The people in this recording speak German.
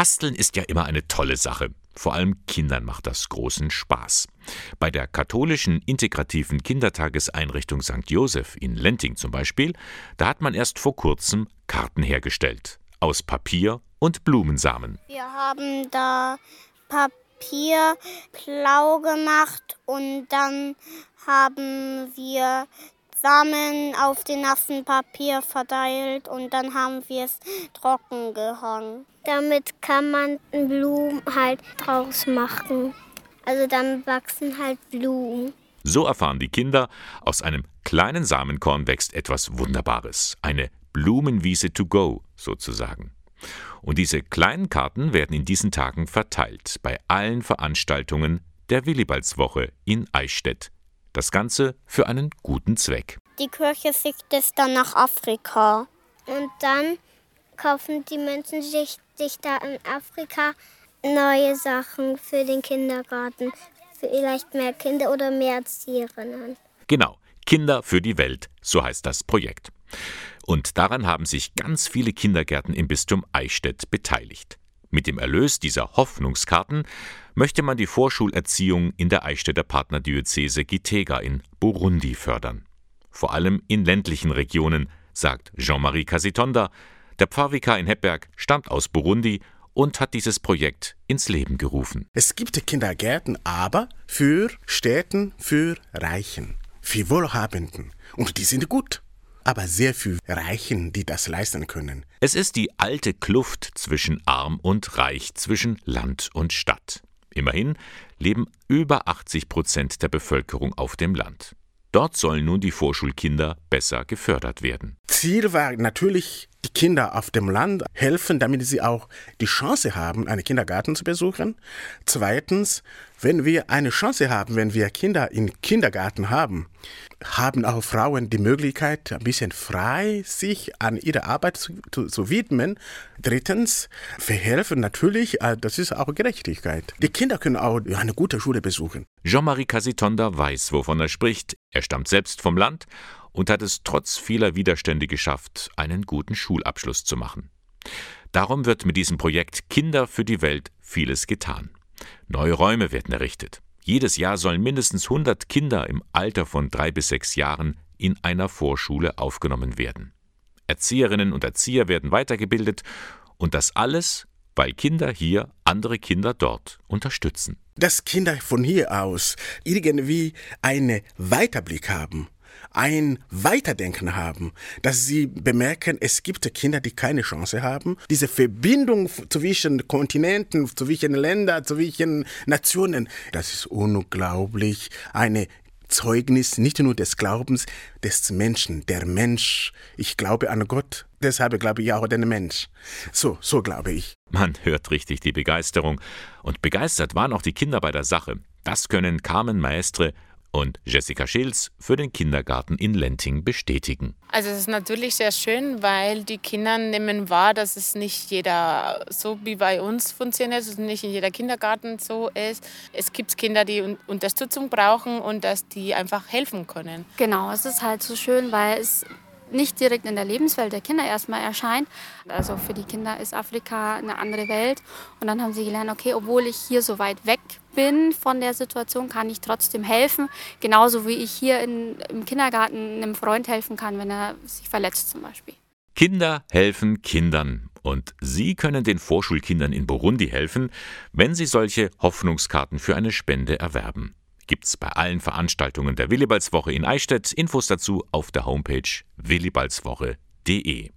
Basteln ist ja immer eine tolle Sache. Vor allem Kindern macht das großen Spaß. Bei der katholischen integrativen Kindertageseinrichtung St. Joseph in Lenting zum Beispiel, da hat man erst vor kurzem Karten hergestellt. Aus Papier und Blumensamen. Wir haben da Papier blau gemacht und dann haben wir Samen auf dem nassen Papier verteilt und dann haben wir es trocken gehangen. Damit kann man Blumen halt draus machen. Also dann wachsen halt Blumen. So erfahren die Kinder, aus einem kleinen Samenkorn wächst etwas Wunderbares. Eine Blumenwiese to go sozusagen. Und diese kleinen Karten werden in diesen Tagen verteilt bei allen Veranstaltungen der Willibaldswoche in Eichstätt das Ganze für einen guten Zweck. Die Kirche schickt es dann nach Afrika. Und dann kaufen die Menschen sich, sich da in Afrika neue Sachen für den Kindergarten. Vielleicht mehr Kinder oder mehr Erzieherinnen. Genau, Kinder für die Welt, so heißt das Projekt. Und daran haben sich ganz viele Kindergärten im Bistum Eichstätt beteiligt. Mit dem Erlös dieser Hoffnungskarten möchte man die Vorschulerziehung in der Eichstätter Partnerdiözese Gitega in Burundi fördern. Vor allem in ländlichen Regionen, sagt Jean-Marie Casitonda. Der Pfarrvikar in Hepberg stammt aus Burundi und hat dieses Projekt ins Leben gerufen. Es gibt Kindergärten, aber für Städten, für Reichen, für Wohlhabenden. Und die sind gut aber sehr viel Reichen, die das leisten können. Es ist die alte Kluft zwischen arm und reich, zwischen Land und Stadt. Immerhin leben über 80 Prozent der Bevölkerung auf dem Land. Dort sollen nun die Vorschulkinder besser gefördert werden. Ziel war natürlich, die Kinder auf dem Land helfen, damit sie auch die Chance haben, einen Kindergarten zu besuchen. Zweitens, wenn wir eine Chance haben, wenn wir Kinder im Kindergarten haben, haben auch Frauen die Möglichkeit, ein bisschen frei sich an ihre Arbeit zu, zu, zu widmen. Drittens, wir helfen natürlich, äh, das ist auch Gerechtigkeit. Die Kinder können auch eine gute Schule besuchen. Jean-Marie Casitonda weiß, wovon er spricht. Er stammt selbst vom Land und hat es trotz vieler Widerstände geschafft, einen guten Schulabschluss zu machen. Darum wird mit diesem Projekt Kinder für die Welt vieles getan. Neue Räume werden errichtet. Jedes Jahr sollen mindestens 100 Kinder im Alter von drei bis sechs Jahren in einer Vorschule aufgenommen werden. Erzieherinnen und Erzieher werden weitergebildet und das alles, weil Kinder hier andere Kinder dort unterstützen. Dass Kinder von hier aus irgendwie einen Weiterblick haben ein Weiterdenken haben, dass sie bemerken, es gibt Kinder, die keine Chance haben. Diese Verbindung zwischen Kontinenten, zwischen Ländern, zwischen Nationen, das ist unglaublich. Eine Zeugnis nicht nur des Glaubens des Menschen, der Mensch. Ich glaube an Gott, deshalb glaube ich auch an den Mensch. So, so glaube ich. Man hört richtig die Begeisterung. Und begeistert waren auch die Kinder bei der Sache. Das können Carmen Maestre und Jessica Schilz für den Kindergarten in Lenting bestätigen. Also es ist natürlich sehr schön, weil die Kinder nehmen wahr, dass es nicht jeder so wie bei uns funktioniert, dass es nicht in jeder Kindergarten so ist. Es gibt Kinder, die Unterstützung brauchen und dass die einfach helfen können. Genau, es ist halt so schön, weil es nicht direkt in der Lebenswelt der Kinder erstmal erscheint. Also für die Kinder ist Afrika eine andere Welt. Und dann haben sie gelernt, okay, obwohl ich hier so weit weg bin von der Situation, kann ich trotzdem helfen. Genauso wie ich hier in, im Kindergarten einem Freund helfen kann, wenn er sich verletzt zum Beispiel. Kinder helfen Kindern. Und Sie können den Vorschulkindern in Burundi helfen, wenn Sie solche Hoffnungskarten für eine Spende erwerben gibt's bei allen Veranstaltungen der Willibaldswoche in Eichstätt. Infos dazu auf der Homepage willibaldswoche.de.